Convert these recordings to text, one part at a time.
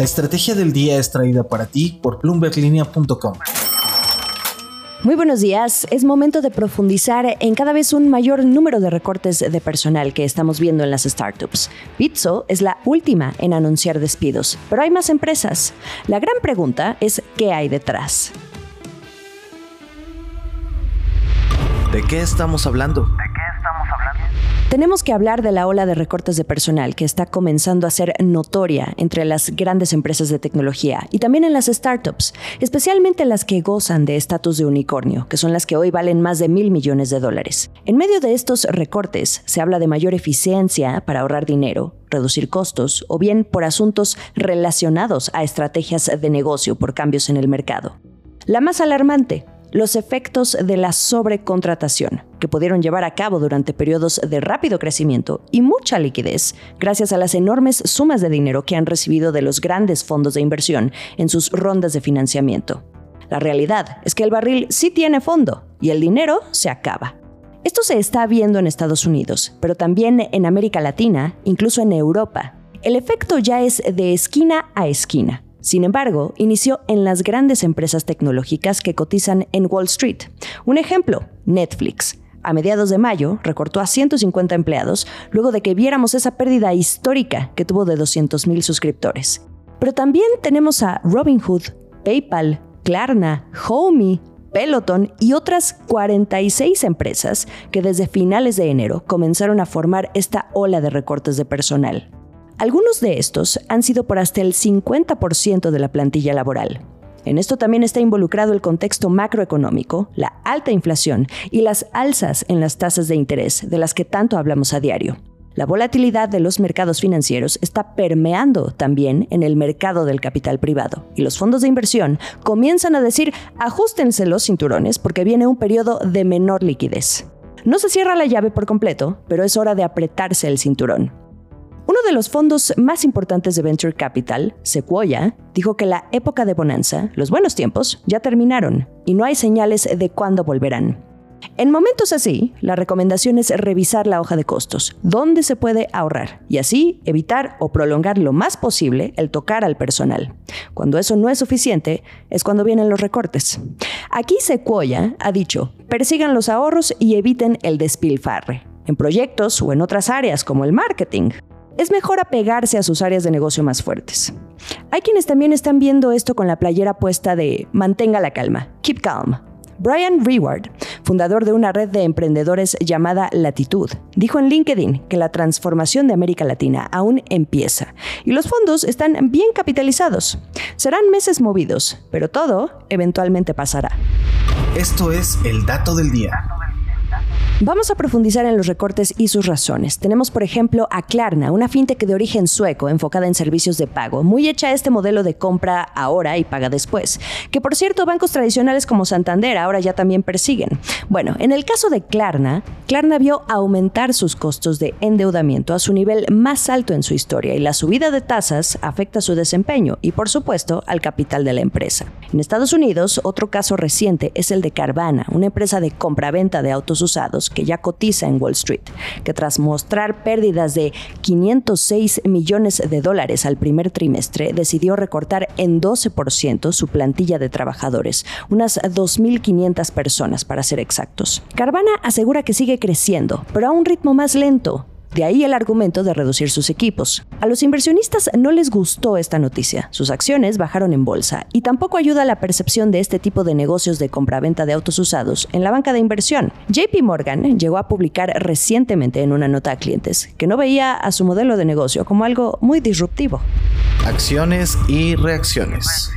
La estrategia del día es traída para ti por bloomberglinea.com. Muy buenos días. Es momento de profundizar en cada vez un mayor número de recortes de personal que estamos viendo en las startups. Pizzo es la última en anunciar despidos, pero hay más empresas. La gran pregunta es qué hay detrás. ¿De qué estamos hablando? Tenemos que hablar de la ola de recortes de personal que está comenzando a ser notoria entre las grandes empresas de tecnología y también en las startups, especialmente las que gozan de estatus de unicornio, que son las que hoy valen más de mil millones de dólares. En medio de estos recortes se habla de mayor eficiencia para ahorrar dinero, reducir costos o bien por asuntos relacionados a estrategias de negocio por cambios en el mercado. La más alarmante, los efectos de la sobrecontratación, que pudieron llevar a cabo durante periodos de rápido crecimiento y mucha liquidez, gracias a las enormes sumas de dinero que han recibido de los grandes fondos de inversión en sus rondas de financiamiento. La realidad es que el barril sí tiene fondo y el dinero se acaba. Esto se está viendo en Estados Unidos, pero también en América Latina, incluso en Europa. El efecto ya es de esquina a esquina sin embargo, inició en las grandes empresas tecnológicas que cotizan en Wall Street. Un ejemplo, Netflix. A mediados de mayo recortó a 150 empleados luego de que viéramos esa pérdida histórica que tuvo de 200.000 suscriptores. Pero también tenemos a Robinhood, PayPal, Klarna, Homey, Peloton y otras 46 empresas que desde finales de enero comenzaron a formar esta ola de recortes de personal. Algunos de estos han sido por hasta el 50% de la plantilla laboral. En esto también está involucrado el contexto macroeconómico, la alta inflación y las alzas en las tasas de interés de las que tanto hablamos a diario. La volatilidad de los mercados financieros está permeando también en el mercado del capital privado y los fondos de inversión comienzan a decir ajustense los cinturones porque viene un periodo de menor liquidez. No se cierra la llave por completo, pero es hora de apretarse el cinturón. Uno de los fondos más importantes de Venture Capital, Sequoia, dijo que la época de bonanza, los buenos tiempos, ya terminaron y no hay señales de cuándo volverán. En momentos así, la recomendación es revisar la hoja de costos, dónde se puede ahorrar, y así evitar o prolongar lo más posible el tocar al personal. Cuando eso no es suficiente, es cuando vienen los recortes. Aquí Sequoia ha dicho, persigan los ahorros y eviten el despilfarre, en proyectos o en otras áreas como el marketing es mejor apegarse a sus áreas de negocio más fuertes. Hay quienes también están viendo esto con la playera puesta de mantenga la calma, keep calm. Brian Reward, fundador de una red de emprendedores llamada Latitud, dijo en LinkedIn que la transformación de América Latina aún empieza y los fondos están bien capitalizados. Serán meses movidos, pero todo eventualmente pasará. Esto es el dato del día. Vamos a profundizar en los recortes y sus razones. Tenemos, por ejemplo, a Klarna, una fintech de origen sueco enfocada en servicios de pago, muy hecha a este modelo de compra ahora y paga después, que por cierto bancos tradicionales como Santander ahora ya también persiguen. Bueno, en el caso de Klarna, Klarna vio aumentar sus costos de endeudamiento a su nivel más alto en su historia y la subida de tasas afecta su desempeño y por supuesto al capital de la empresa. En Estados Unidos, otro caso reciente es el de Carvana, una empresa de compra-venta de autos usados que ya cotiza en Wall Street, que tras mostrar pérdidas de 506 millones de dólares al primer trimestre, decidió recortar en 12% su plantilla de trabajadores, unas 2.500 personas para ser exactos. Carvana asegura que sigue creciendo, pero a un ritmo más lento, de ahí el argumento de reducir sus equipos. A los inversionistas no les gustó esta noticia. Sus acciones bajaron en bolsa y tampoco ayuda la percepción de este tipo de negocios de compraventa de autos usados en la banca de inversión. JP Morgan llegó a publicar recientemente en una nota a clientes que no veía a su modelo de negocio como algo muy disruptivo. Acciones y reacciones.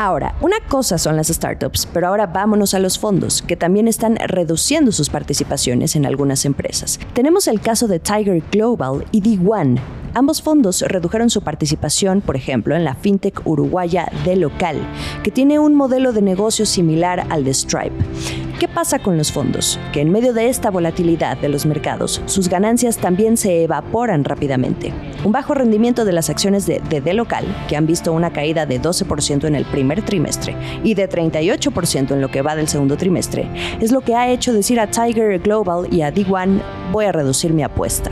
Ahora, una cosa son las startups, pero ahora vámonos a los fondos, que también están reduciendo sus participaciones en algunas empresas. Tenemos el caso de Tiger Global y D1. Ambos fondos redujeron su participación, por ejemplo, en la fintech uruguaya de local, que tiene un modelo de negocio similar al de Stripe. ¿Qué pasa con los fondos? Que en medio de esta volatilidad de los mercados, sus ganancias también se evaporan rápidamente. Un bajo rendimiento de las acciones de DD local, que han visto una caída de 12% en el primer trimestre y de 38% en lo que va del segundo trimestre, es lo que ha hecho decir a Tiger Global y a D1 voy a reducir mi apuesta.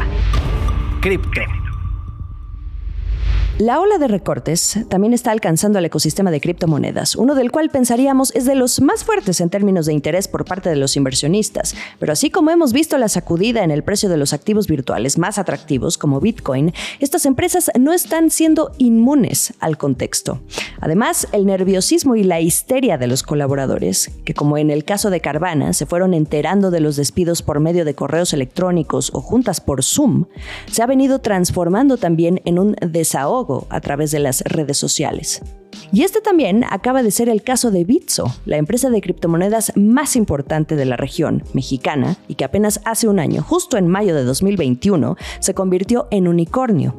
Cripto. La ola de recortes también está alcanzando el ecosistema de criptomonedas, uno del cual pensaríamos es de los más fuertes en términos de interés por parte de los inversionistas. Pero así como hemos visto la sacudida en el precio de los activos virtuales más atractivos como Bitcoin, estas empresas no están siendo inmunes al contexto. Además, el nerviosismo y la histeria de los colaboradores, que como en el caso de Carvana, se fueron enterando de los despidos por medio de correos electrónicos o juntas por Zoom, se ha venido transformando también en un desahogo a través de las redes sociales. Y este también acaba de ser el caso de Bitso, la empresa de criptomonedas más importante de la región mexicana y que apenas hace un año, justo en mayo de 2021, se convirtió en unicornio.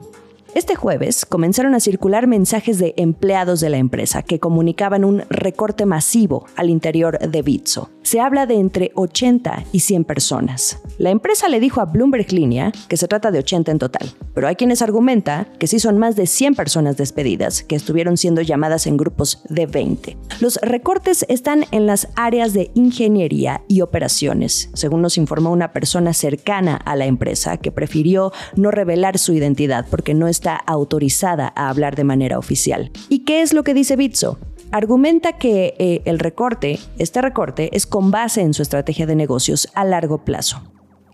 Este jueves comenzaron a circular mensajes de empleados de la empresa que comunicaban un recorte masivo al interior de Bitso. Se habla de entre 80 y 100 personas. La empresa le dijo a Bloomberg Línea que se trata de 80 en total, pero hay quienes argumentan que sí son más de 100 personas despedidas, que estuvieron siendo llamadas en grupos de 20. Los recortes están en las áreas de ingeniería y operaciones, según nos informó una persona cercana a la empresa que prefirió no revelar su identidad porque no está autorizada a hablar de manera oficial. ¿Y qué es lo que dice Bitso? Argumenta que eh, el recorte, este recorte, es con base en su estrategia de negocios a largo plazo.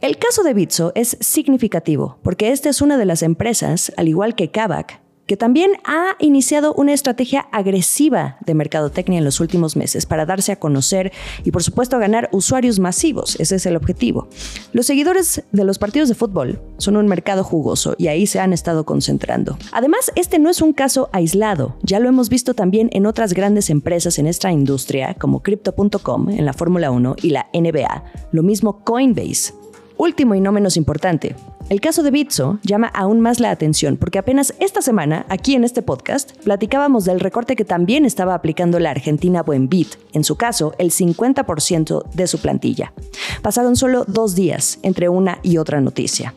El caso de Bitso es significativo porque esta es una de las empresas, al igual que Kavak, que también ha iniciado una estrategia agresiva de mercadotecnia en los últimos meses para darse a conocer y por supuesto ganar usuarios masivos. Ese es el objetivo. Los seguidores de los partidos de fútbol son un mercado jugoso y ahí se han estado concentrando. Además, este no es un caso aislado. Ya lo hemos visto también en otras grandes empresas en esta industria como Crypto.com en la Fórmula 1 y la NBA. Lo mismo Coinbase. Último y no menos importante, el caso de Bitso llama aún más la atención porque apenas esta semana, aquí en este podcast, platicábamos del recorte que también estaba aplicando la Argentina Buenbit, en su caso, el 50% de su plantilla. Pasaron solo dos días entre una y otra noticia.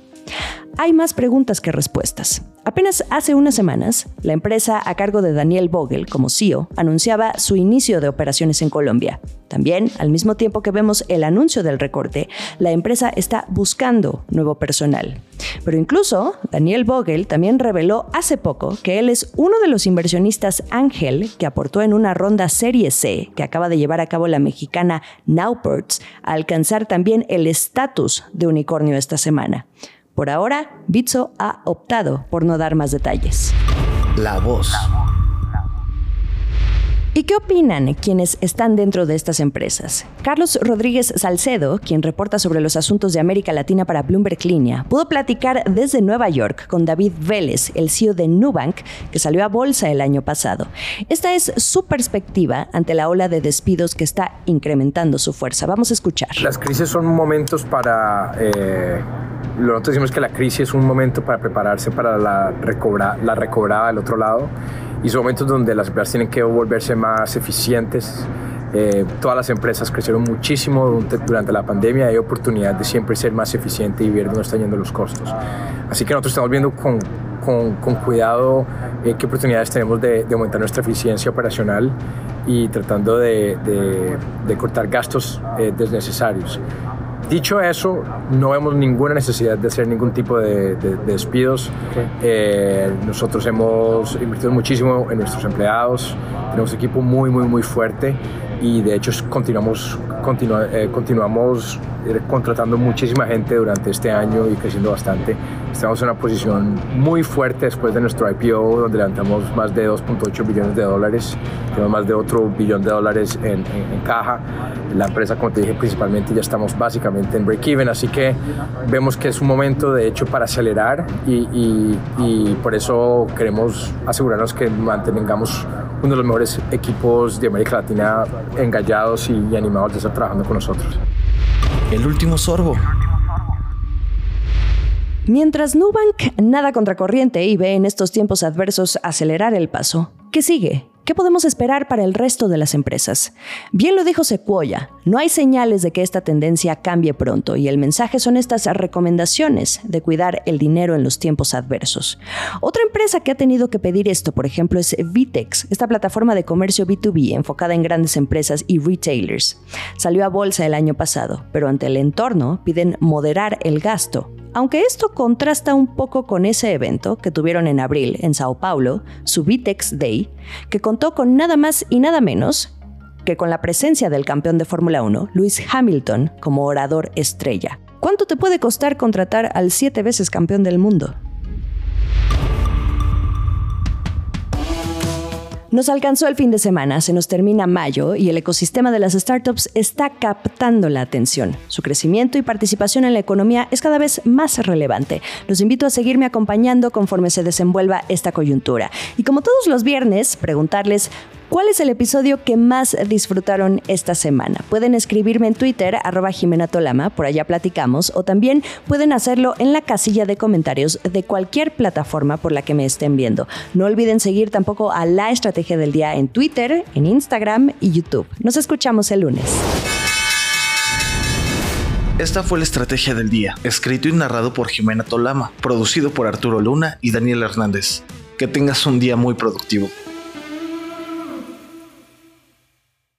Hay más preguntas que respuestas. Apenas hace unas semanas, la empresa a cargo de Daniel Vogel como CEO anunciaba su inicio de operaciones en Colombia. También, al mismo tiempo que vemos el anuncio del recorte, la empresa está buscando nuevo personal. Pero incluso, Daniel Vogel también reveló hace poco que él es uno de los inversionistas ángel que aportó en una ronda Serie C que acaba de llevar a cabo la mexicana Nowports a alcanzar también el estatus de unicornio esta semana. Por ahora, Bitso ha optado por no dar más detalles. La voz. ¿Y qué opinan quienes están dentro de estas empresas? Carlos Rodríguez Salcedo, quien reporta sobre los asuntos de América Latina para Bloomberg Línea, pudo platicar desde Nueva York con David Vélez, el CEO de Nubank, que salió a bolsa el año pasado. Esta es su perspectiva ante la ola de despidos que está incrementando su fuerza. Vamos a escuchar. Las crisis son momentos para... Eh, nosotros decimos que la crisis es un momento para prepararse para la, recobra, la recobrada del otro lado y son momentos donde las empresas tienen que volverse más eficientes. Eh, todas las empresas crecieron muchísimo durante, la pandemia, hay oportunidad de siempre ser más eficiente y ver dónde están yendo los costos. Así que nosotros estamos viendo con, con, cuidado eh, qué oportunidades tenemos de, de, aumentar nuestra eficiencia operacional y tratando de, de, cortar gastos eh, desnecesarios. Dicho eso, no vemos ninguna necesidad de hacer ningún tipo de, despidos. Eh, nosotros hemos invertido muchísimo en nuestros empleados, tenemos un equipo muy, muy, muy fuerte y de hecho continuamos, eh, continuamos contratando muchísima gente durante este año y creciendo bastante. Estamos en una posición muy fuerte después de nuestro IPO, donde levantamos más de 2.8 billones de dólares, tenemos más de otro billón de dólares en, caja. La empresa, como te dije, principalmente ya estamos básicamente en break-even, así que vemos que es un momento de hecho para acelerar y, y por eso queremos asegurarnos que mantengamos uno de los mejores equipos de América Latina engallados y animados de estar trabajando con nosotros. El último sorbo. Mientras Nubank nada contracorriente y ve en estos tiempos adversos acelerar el paso, ¿qué sigue? ¿Qué podemos esperar para el resto de las empresas? Bien lo dijo Sequoia, no hay señales de que esta tendencia cambie pronto y el mensaje son estas recomendaciones de cuidar el dinero en los tiempos adversos. Otra empresa que ha tenido que pedir esto, por ejemplo, es Vitex, esta plataforma de comercio B2B enfocada en grandes empresas y retailers. Salió a bolsa el año pasado, pero ante el entorno piden moderar el gasto aunque esto contrasta un poco con ese evento que tuvieron en abril en Sao Paulo, su Vitex Day, que contó con nada más y nada menos que con la presencia del campeón de Fórmula 1, Lewis Hamilton, como orador estrella. ¿Cuánto te puede costar contratar al siete veces campeón del mundo? Nos alcanzó el fin de semana, se nos termina mayo y el ecosistema de las startups está captando la atención. Su crecimiento y participación en la economía es cada vez más relevante. Los invito a seguirme acompañando conforme se desenvuelva esta coyuntura. Y como todos los viernes, preguntarles ¿Cuál es el episodio que más disfrutaron esta semana? Pueden escribirme en Twitter, arroba Jimena Tolama, por allá platicamos, o también pueden hacerlo en la casilla de comentarios de cualquier plataforma por la que me estén viendo. No olviden seguir tampoco a La Estrategia del Día en Twitter, en Instagram y YouTube. Nos escuchamos el lunes. Esta fue la Estrategia del Día, escrito y narrado por Jimena Tolama, producido por Arturo Luna y Daniel Hernández. Que tengas un día muy productivo.